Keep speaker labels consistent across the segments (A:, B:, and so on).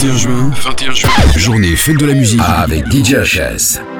A: 21 juin, 21 juin, journée fête de la musique avec DJ HS.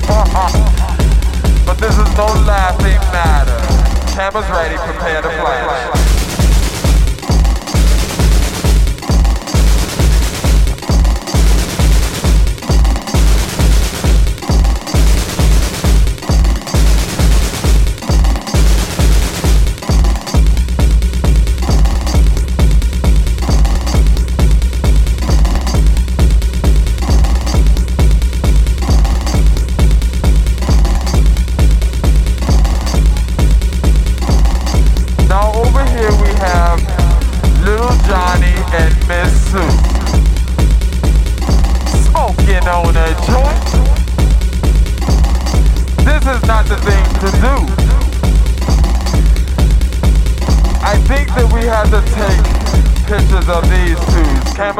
B: but this is no laughing matter. Cameras ready, prepare to flash.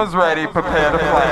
B: was ready, prepare to play.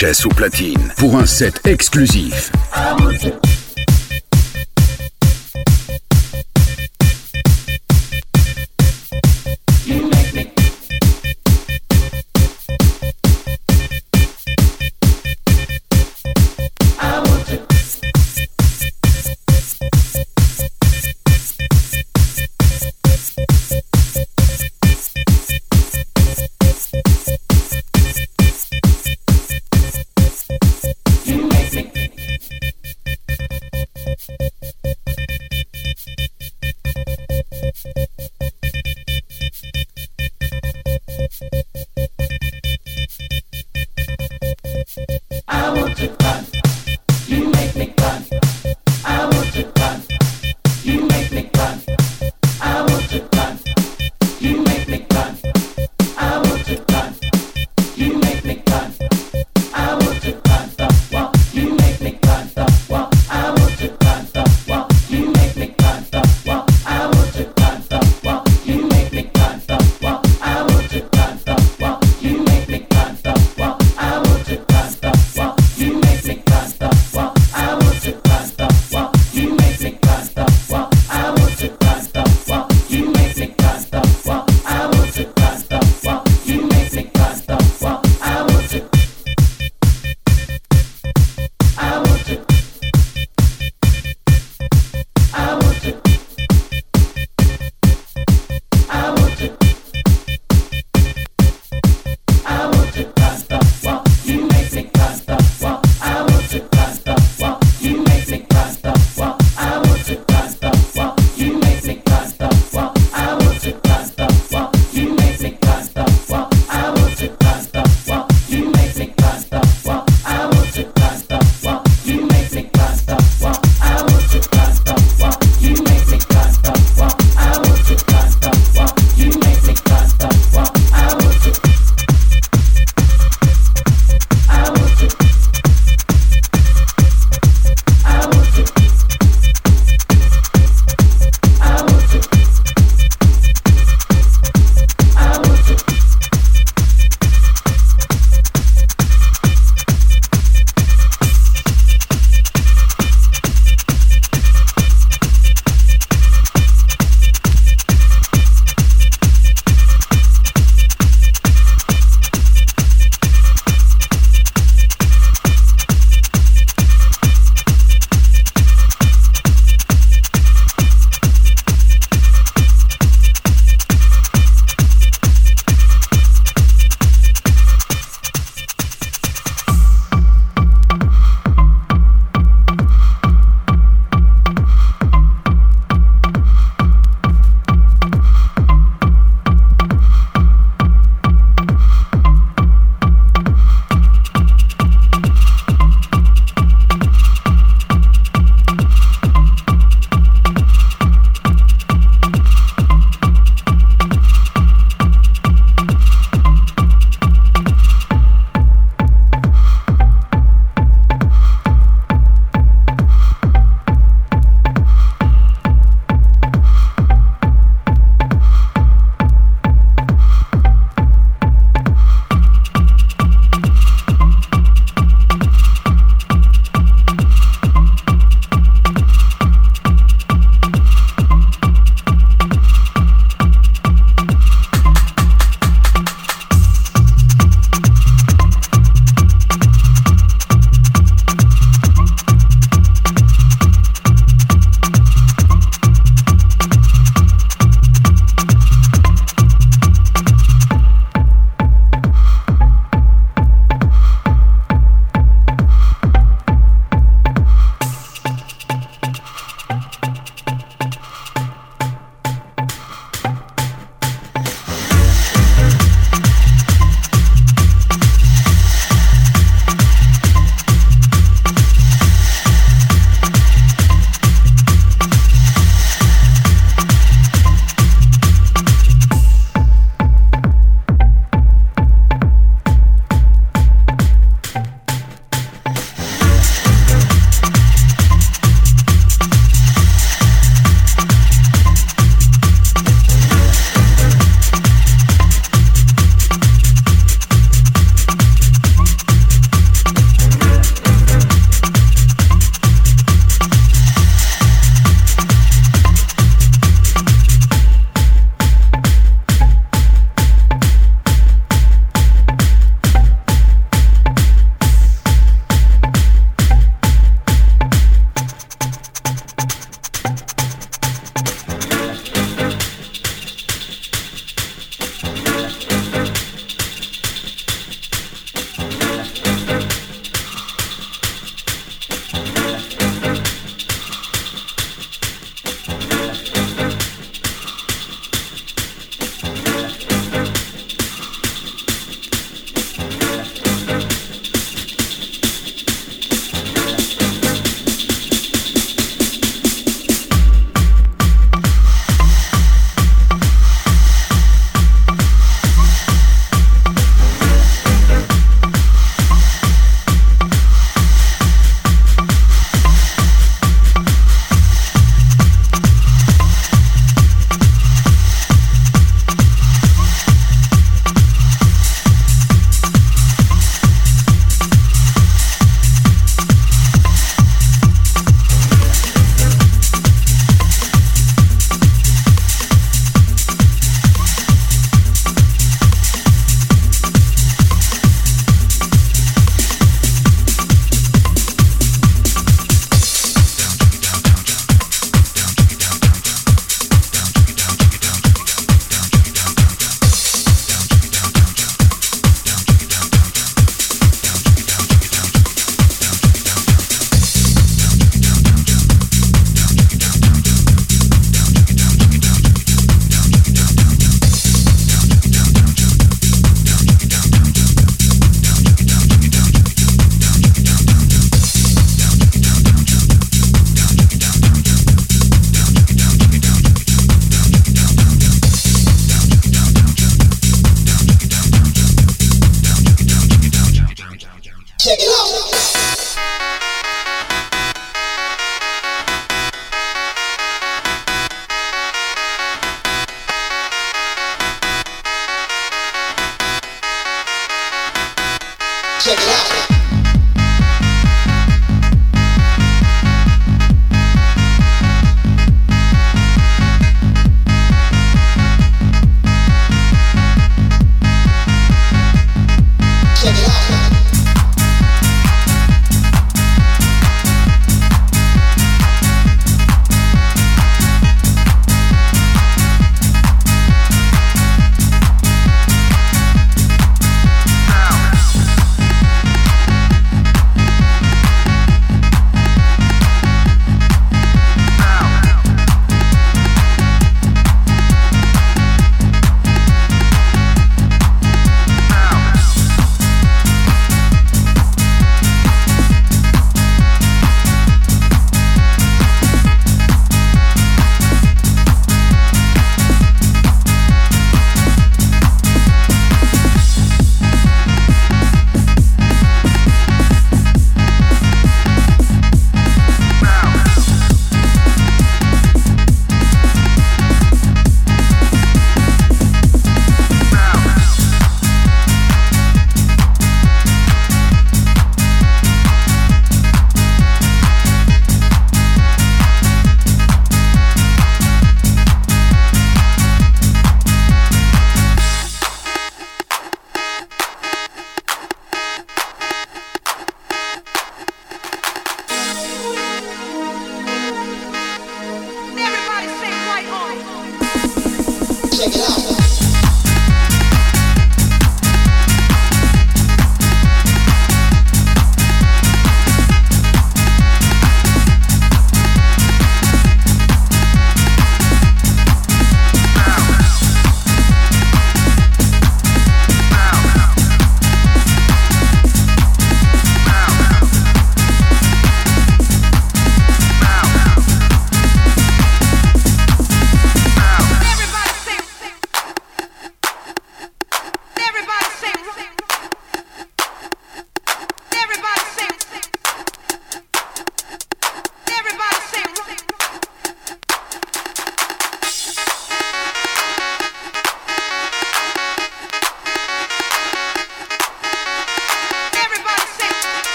C: DJ HS au platine pour un set exclusif.